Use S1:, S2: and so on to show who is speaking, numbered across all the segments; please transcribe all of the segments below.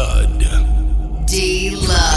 S1: Lud.
S2: D Lud.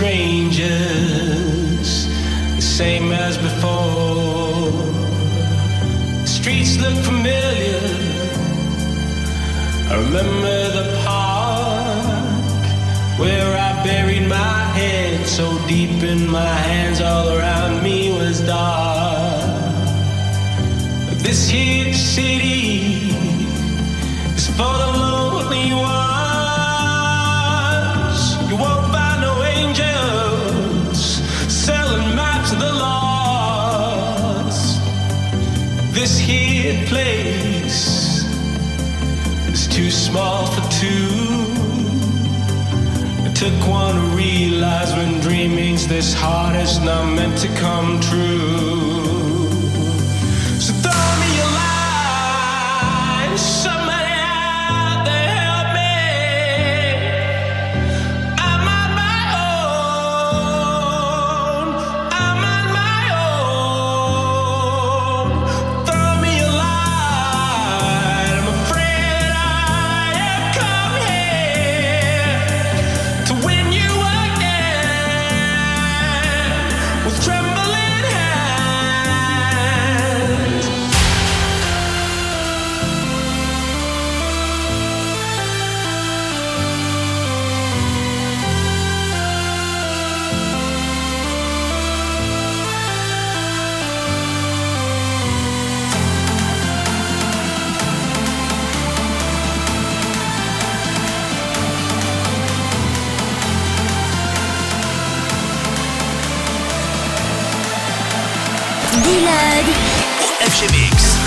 S3: Strangers, the same as before. The streets look familiar. I remember the park where I buried my head so deep in my hands, all around me was dark. But this huge city is for the lonely ones. Too small for two. It took one to realize when dreaming's this hard, it's not meant to come true.
S2: D-Log.
S4: Pour FGMX.
S3: So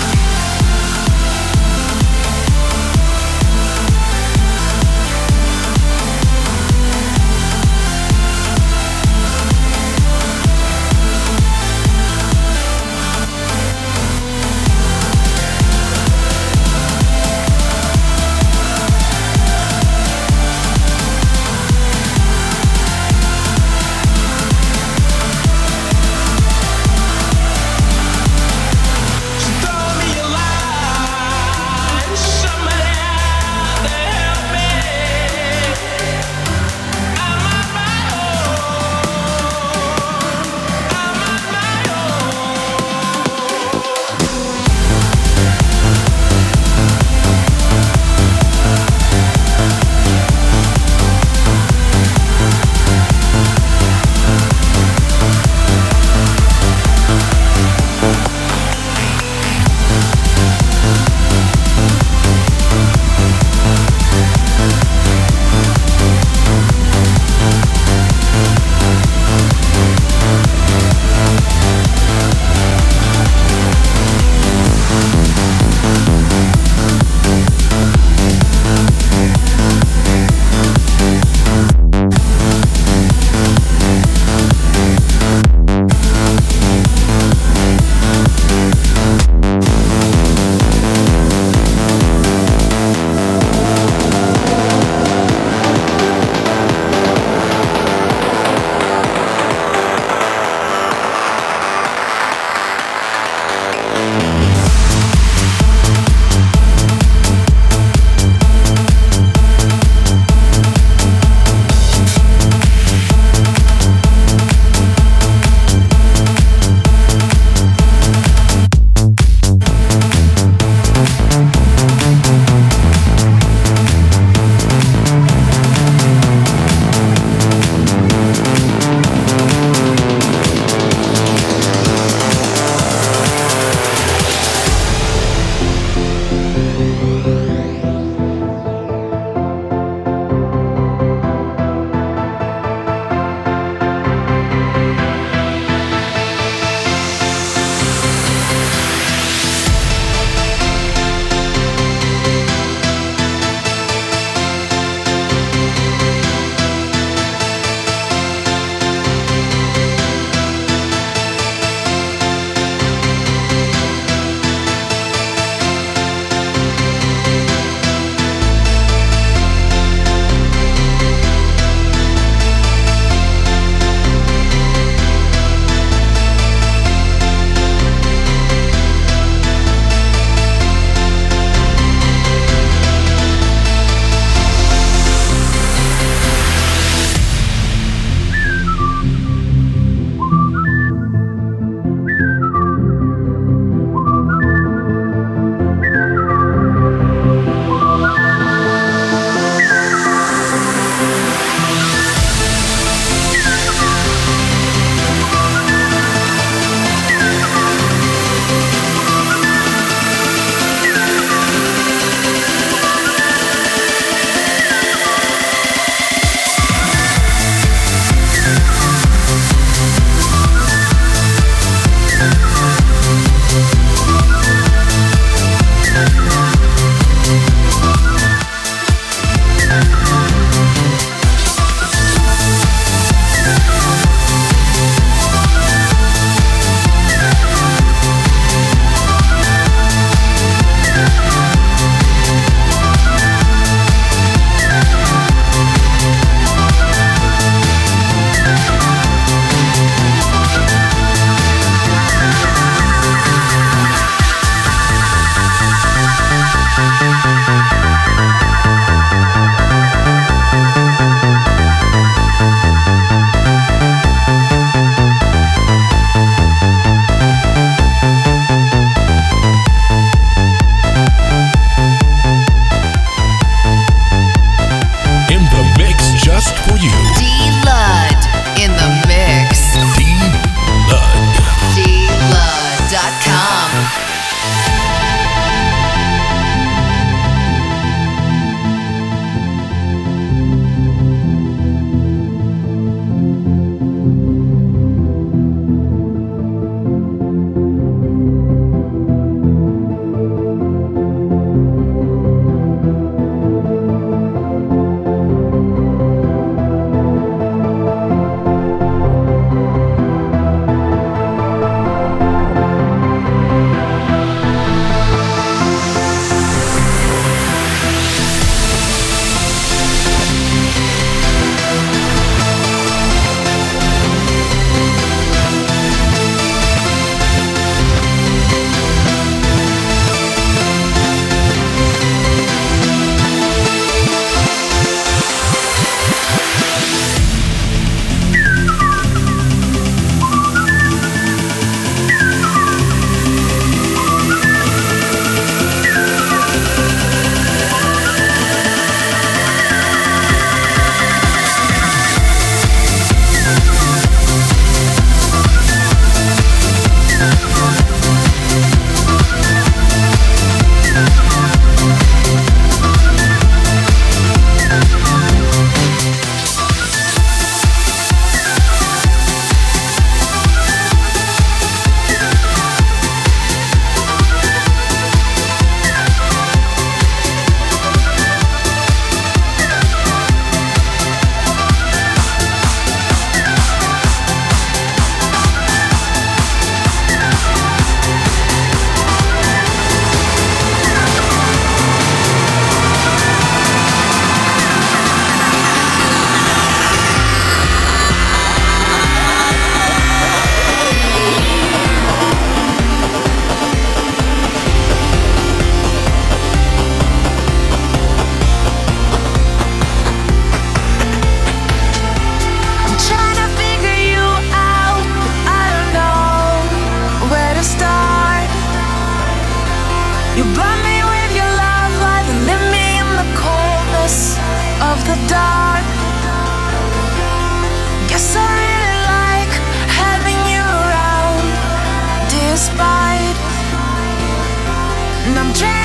S3: I'm
S2: trying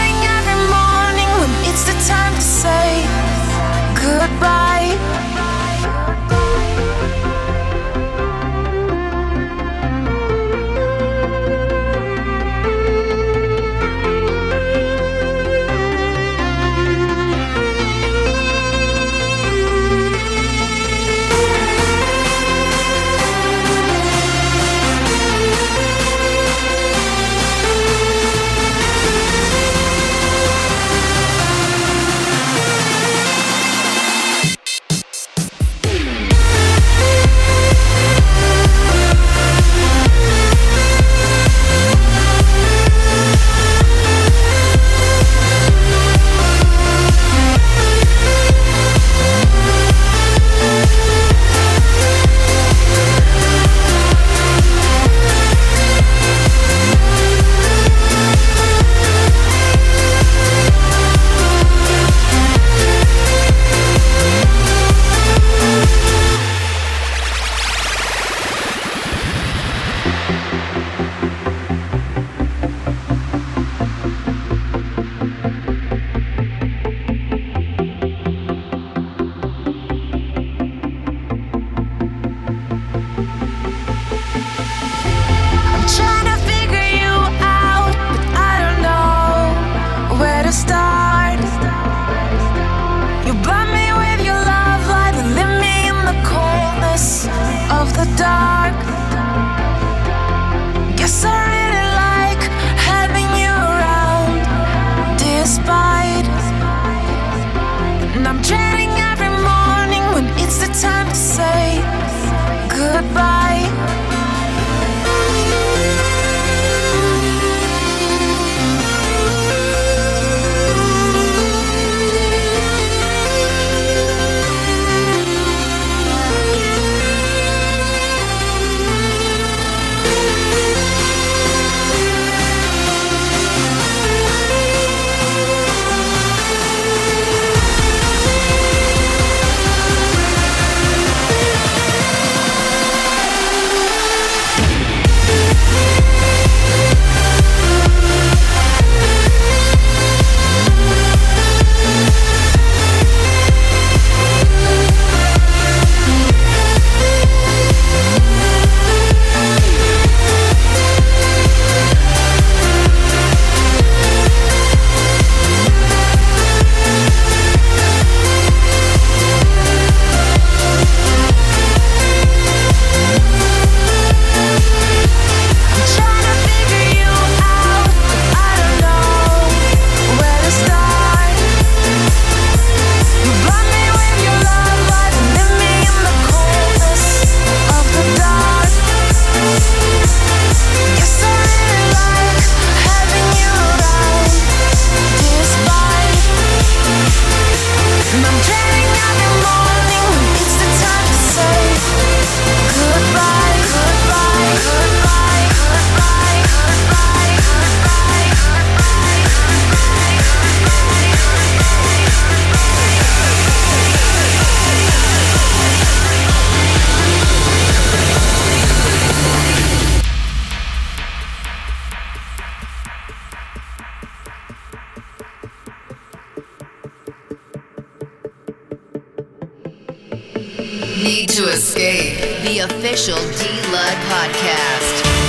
S2: to Escape, the official D Lud podcast.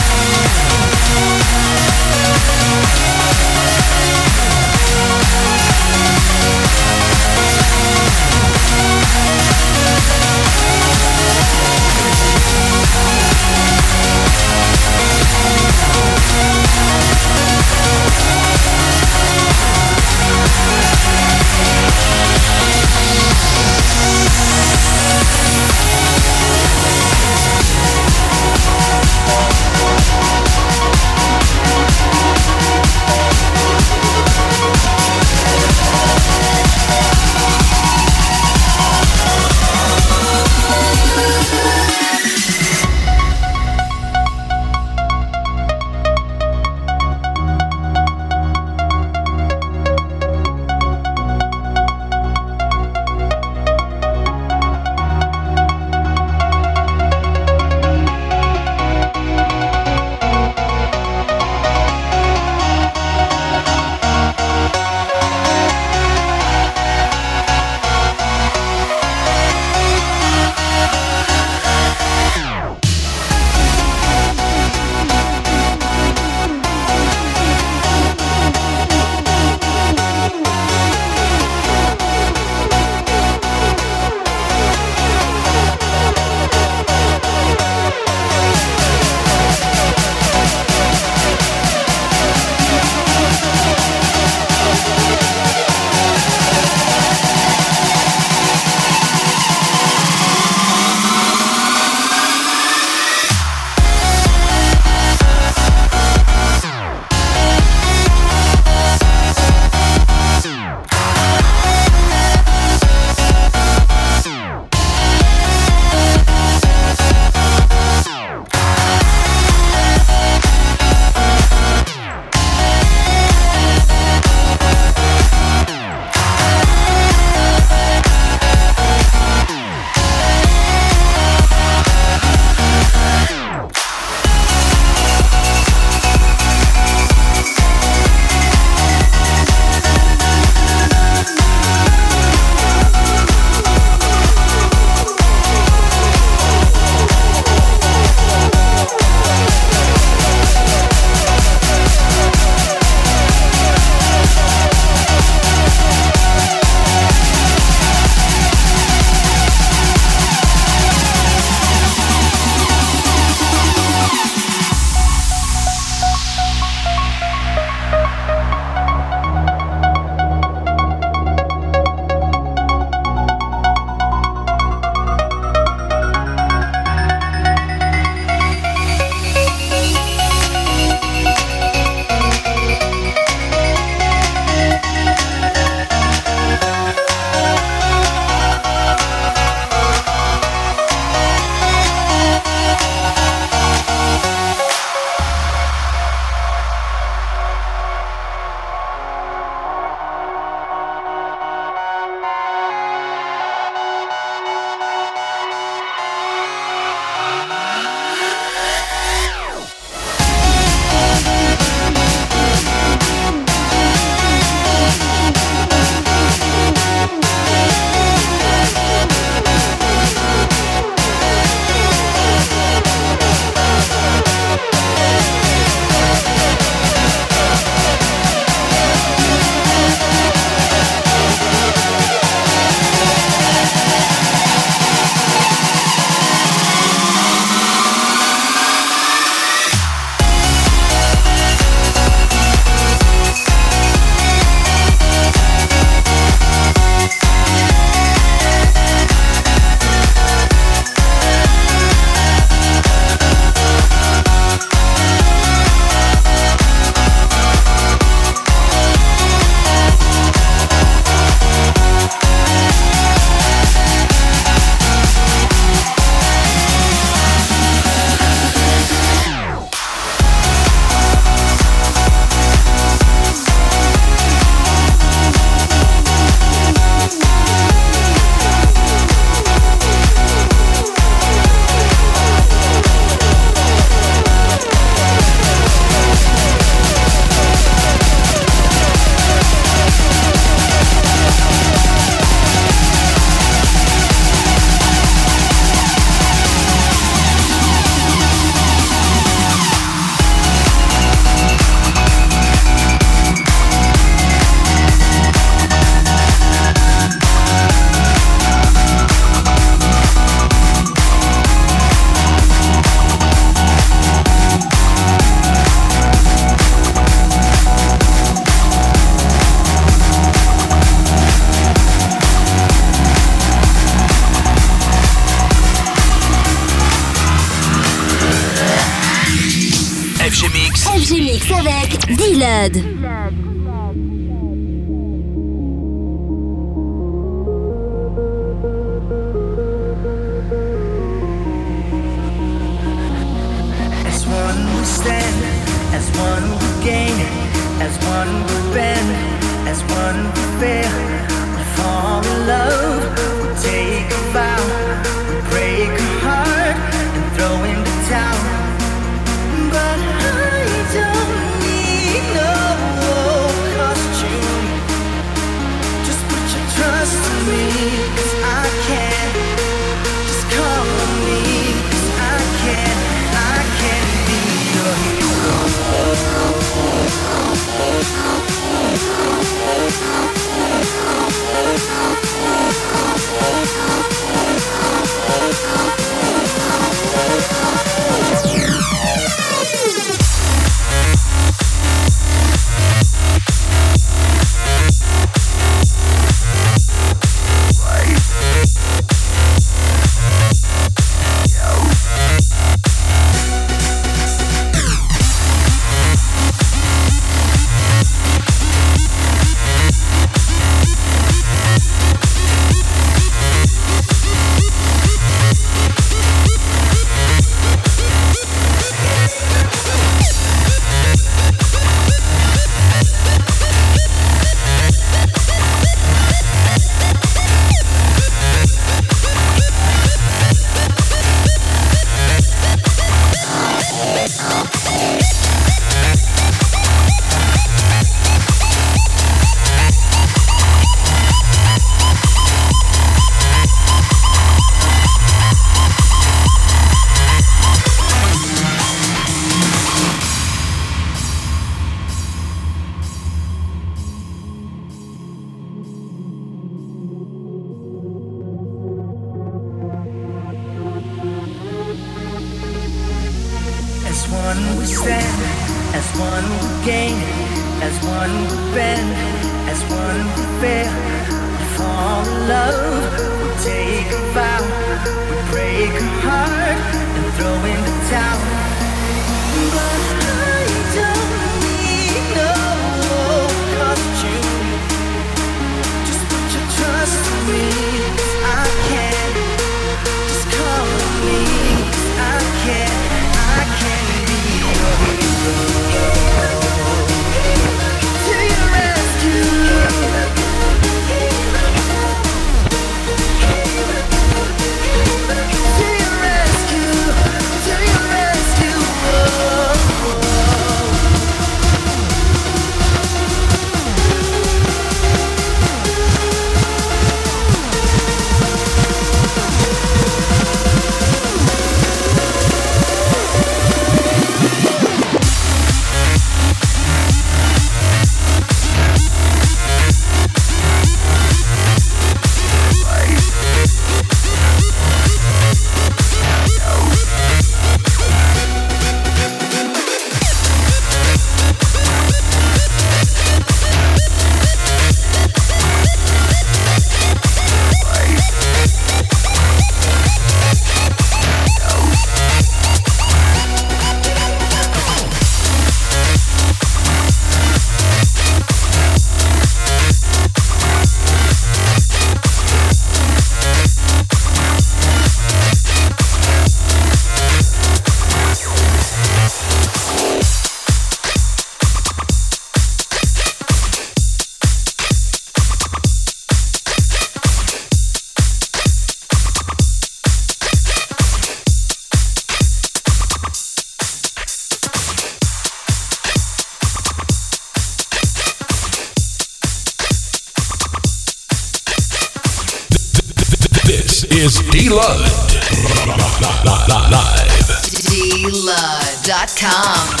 S2: 长。